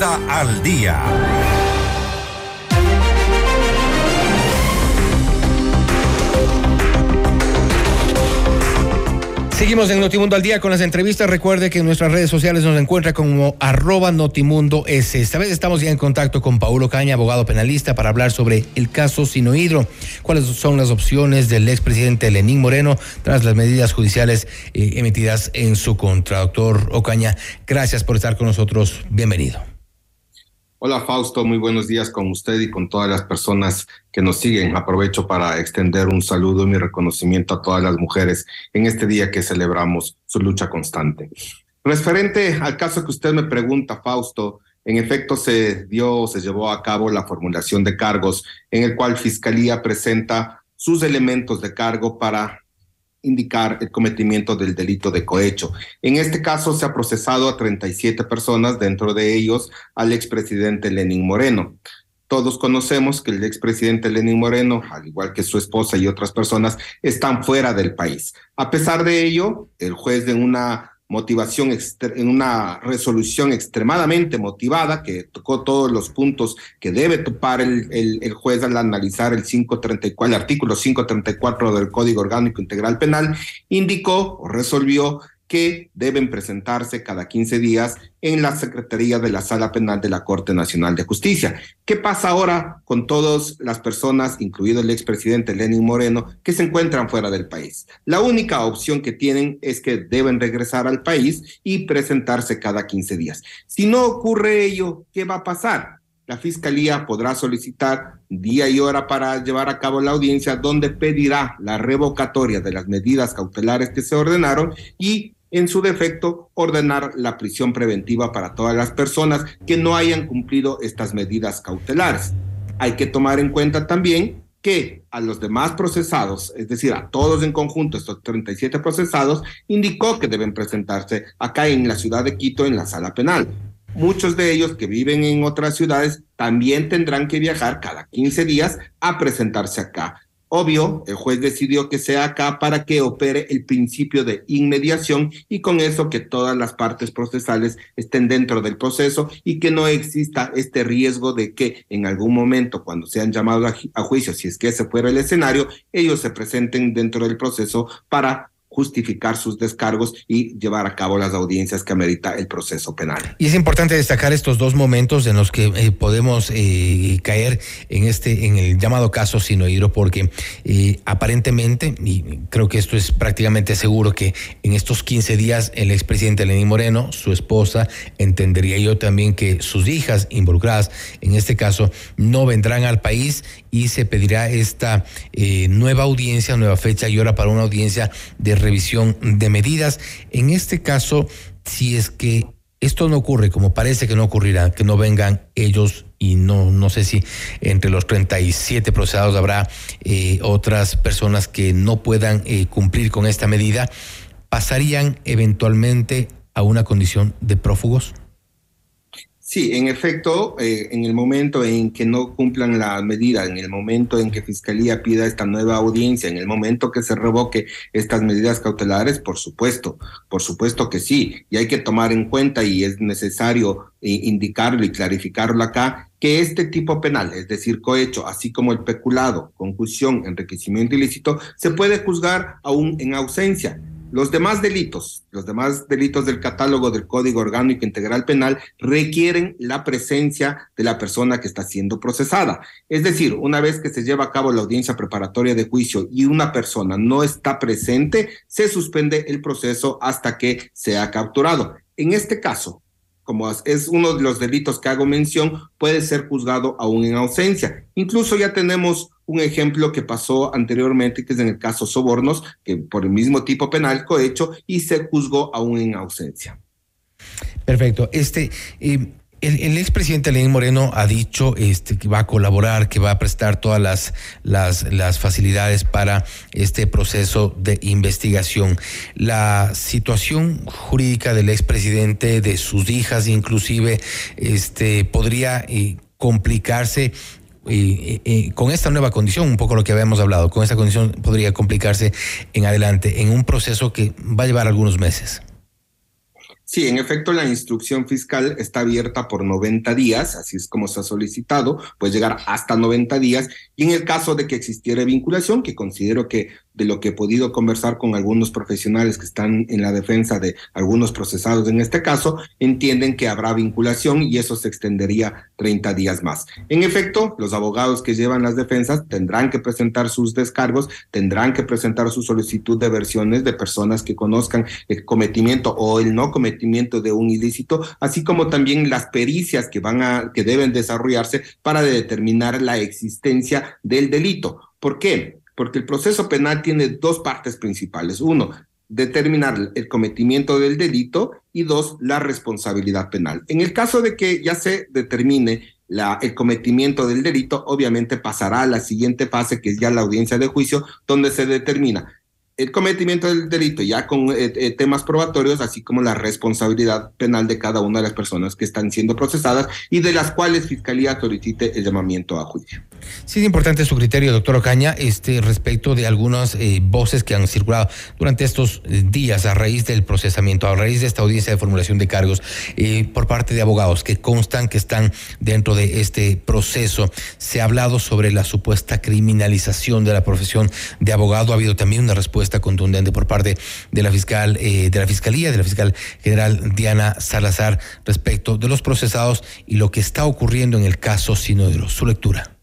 Al Día. Seguimos en Notimundo al día con las entrevistas. Recuerde que en nuestras redes sociales nos encuentra como arroba Notimundo S. Esta vez estamos ya en contacto con Paulo Caña, abogado penalista, para hablar sobre el caso Sinohidro. ¿Cuáles son las opciones del expresidente Lenín Moreno tras las medidas judiciales eh, emitidas en su contra? Doctor Ocaña, gracias por estar con nosotros. Bienvenido. Hola Fausto, muy buenos días con usted y con todas las personas que nos siguen. Aprovecho para extender un saludo y mi reconocimiento a todas las mujeres en este día que celebramos su lucha constante. Referente al caso que usted me pregunta, Fausto, en efecto se dio, se llevó a cabo la formulación de cargos en el cual Fiscalía presenta sus elementos de cargo para indicar el cometimiento del delito de cohecho. En este caso se ha procesado a 37 personas, dentro de ellos al expresidente Lenín Moreno. Todos conocemos que el expresidente Lenín Moreno, al igual que su esposa y otras personas, están fuera del país. A pesar de ello, el juez de una motivación, en una resolución extremadamente motivada que tocó todos los puntos que debe topar el, el, juez al analizar el 534, el artículo 534 del Código Orgánico Integral Penal, indicó o resolvió que deben presentarse cada 15 días en la Secretaría de la Sala Penal de la Corte Nacional de Justicia. ¿Qué pasa ahora con todas las personas, incluido el expresidente Lenin Moreno, que se encuentran fuera del país? La única opción que tienen es que deben regresar al país y presentarse cada 15 días. Si no ocurre ello, ¿qué va a pasar? La Fiscalía podrá solicitar día y hora para llevar a cabo la audiencia donde pedirá la revocatoria de las medidas cautelares que se ordenaron y en su defecto, ordenar la prisión preventiva para todas las personas que no hayan cumplido estas medidas cautelares. Hay que tomar en cuenta también que a los demás procesados, es decir, a todos en conjunto, estos 37 procesados, indicó que deben presentarse acá en la ciudad de Quito en la sala penal. Muchos de ellos que viven en otras ciudades también tendrán que viajar cada 15 días a presentarse acá. Obvio, el juez decidió que sea acá para que opere el principio de inmediación y con eso que todas las partes procesales estén dentro del proceso y que no exista este riesgo de que en algún momento cuando sean llamados a, juicio, si es que ese fuera el escenario, ellos se presenten dentro del proceso para justificar sus descargos y llevar a cabo las audiencias que amerita el proceso penal. Y es importante destacar estos dos momentos en los que eh, podemos eh, caer en este, en el llamado caso Sinohidro, porque eh, aparentemente, y creo que esto es prácticamente seguro, que en estos 15 días el expresidente Lenín Moreno, su esposa, entendería yo también que sus hijas involucradas en este caso no vendrán al país y se pedirá esta nueva audiencia, nueva fecha y hora para una audiencia de revisión de medidas. En este caso, si es que esto no ocurre, como parece que no ocurrirá, que no vengan ellos y no, no sé si entre los 37 procesados habrá eh, otras personas que no puedan eh, cumplir con esta medida, pasarían eventualmente a una condición de prófugos. Sí, en efecto, eh, en el momento en que no cumplan la medida, en el momento en que Fiscalía pida esta nueva audiencia, en el momento que se revoque estas medidas cautelares, por supuesto, por supuesto que sí. Y hay que tomar en cuenta, y es necesario eh, indicarlo y clarificarlo acá, que este tipo penal, es decir, cohecho, así como el peculado, concusión, enriquecimiento ilícito, se puede juzgar aún en ausencia los demás delitos, los demás delitos del catálogo del Código Orgánico Integral Penal requieren la presencia de la persona que está siendo procesada. Es decir, una vez que se lleva a cabo la audiencia preparatoria de juicio y una persona no está presente, se suspende el proceso hasta que sea capturado. En este caso, como es uno de los delitos que hago mención, puede ser juzgado aún en ausencia. Incluso ya tenemos un ejemplo que pasó anteriormente, que es en el caso Sobornos, que por el mismo tipo penal cohecho y se juzgó aún en ausencia. Perfecto. Este, eh, el, expresidente Lenín Moreno ha dicho este, que va a colaborar, que va a prestar todas las, las, las, facilidades para este proceso de investigación. La situación jurídica del expresidente, de sus hijas inclusive, este, podría eh, complicarse y, con esta nueva condición, un poco lo que habíamos hablado, con esta condición podría complicarse en adelante, en un proceso que va a llevar algunos meses. Sí, en efecto, la instrucción fiscal está abierta por 90 días, así es como se ha solicitado, puede llegar hasta 90 días. Y en el caso de que existiera vinculación, que considero que de lo que he podido conversar con algunos profesionales que están en la defensa de algunos procesados en este caso, entienden que habrá vinculación y eso se extendería 30 días más. En efecto, los abogados que llevan las defensas tendrán que presentar sus descargos, tendrán que presentar su solicitud de versiones de personas que conozcan el cometimiento o el no cometimiento de un ilícito, así como también las pericias que van a que deben desarrollarse para determinar la existencia del delito. ¿Por qué? Porque el proceso penal tiene dos partes principales. Uno, determinar el cometimiento del delito y dos, la responsabilidad penal. En el caso de que ya se determine la, el cometimiento del delito, obviamente pasará a la siguiente fase, que es ya la audiencia de juicio, donde se determina el cometimiento del delito ya con eh, eh, temas probatorios, así como la responsabilidad penal de cada una de las personas que están siendo procesadas y de las cuales Fiscalía solicite el llamamiento a juicio. Sí, es importante su criterio, doctor Ocaña, este, respecto de algunas eh, voces que han circulado durante estos días a raíz del procesamiento, a raíz de esta audiencia de formulación de cargos por parte de abogados que constan que están dentro de este proceso. Se ha hablado sobre la supuesta criminalización de la profesión de abogado. Ha habido también una respuesta contundente por parte de la fiscal, eh, de la fiscalía, de la fiscal general Diana Salazar respecto de los procesados y lo que está ocurriendo en el caso Sinodro. Su lectura.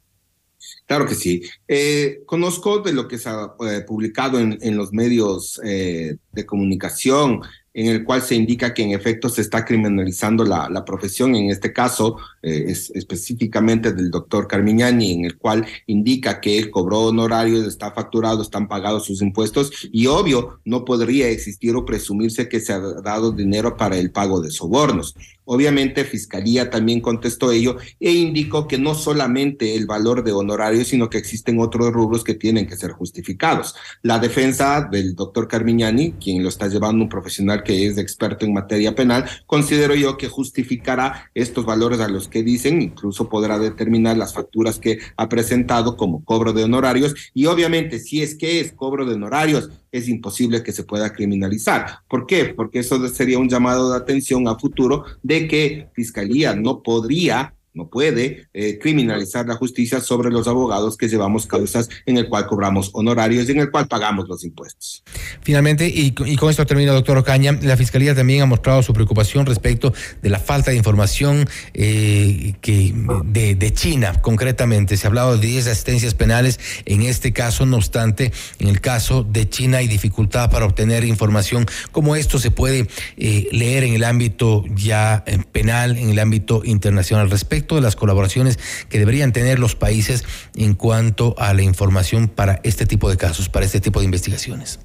Claro que sí. Eh, conozco de lo que se ha eh, publicado en, los medios de comunicación en el cual se indica que en efecto se está criminalizando la, la profesión, en este caso eh, es, específicamente del doctor Carmiñani, en el cual indica que él cobró honorarios, está facturado, están pagados sus impuestos y obvio no podría existir o presumirse que se ha dado dinero para el pago de sobornos. Obviamente Fiscalía también contestó ello e indicó que no solamente el valor de honorarios, sino que existen otros rubros que tienen que ser justificados. La defensa del doctor Carmiñani, quien lo está llevando un profesional que es experto en materia penal, considero yo que justificará estos valores a los que dicen, incluso podrá determinar las facturas que ha presentado como cobro de honorarios y obviamente si es que es cobro de honorarios, es imposible que se pueda criminalizar. ¿Por qué? Porque eso sería un llamado de atención a futuro que Fiscalía no podría no puede eh, criminalizar la justicia sobre los abogados que llevamos causas en el cual cobramos honorarios y en el cual pagamos los impuestos. Finalmente, y, con esto termina, doctor Ocaña, la Fiscalía también ha mostrado su preocupación respecto de la falta de información eh, que de, China, concretamente. Se ha hablado de 10 asistencias penales en este caso, no obstante, en el caso de China hay dificultad para obtener información. ¿Cómo esto se puede eh, leer en el ámbito ya penal, en el ámbito internacional respecto? De las colaboraciones que deberían tener los países en cuanto a la información para este tipo de casos, para este tipo de investigaciones.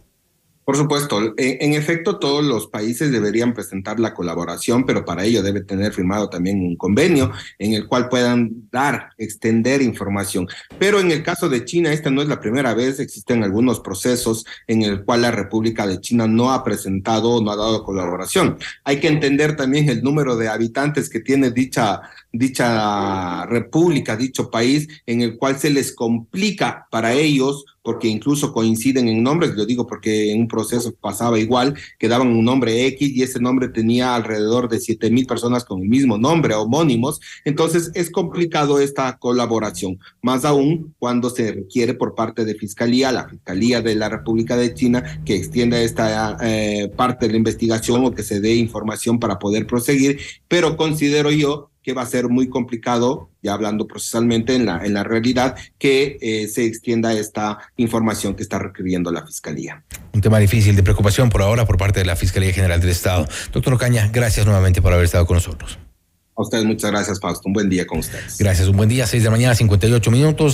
Por supuesto, en, efecto todos los países deberían presentar la colaboración, pero para ello debe tener firmado también un convenio en el cual puedan dar, extender información. Pero en el caso de China, esta no es la primera vez, existen algunos procesos en el cual la República de China no ha presentado o no ha dado colaboración. Hay que entender también el número de habitantes que tiene dicha, dicha república, dicho país, en el cual se les complica para ellos porque incluso coinciden en nombres, lo digo porque en un proceso pasaba igual, que daban un nombre X y ese nombre tenía alrededor de siete mil personas con el mismo nombre, homónimos, entonces es complicado esta colaboración, más aún cuando se requiere por parte de Fiscalía, la Fiscalía de la República de China, que extienda esta eh, parte de la investigación o que se dé información para poder proseguir, pero considero yo que va a ser muy complicado, ya hablando procesalmente en la, en la realidad, que eh, se extienda esta información que está requiriendo la Fiscalía. Un tema difícil de preocupación por ahora por parte de la Fiscalía General del Estado. Doctor Ocaña, gracias nuevamente por haber estado con nosotros. A ustedes muchas gracias, Fausto. Un buen día con ustedes. Gracias, un buen día, seis de la mañana, 58 minutos.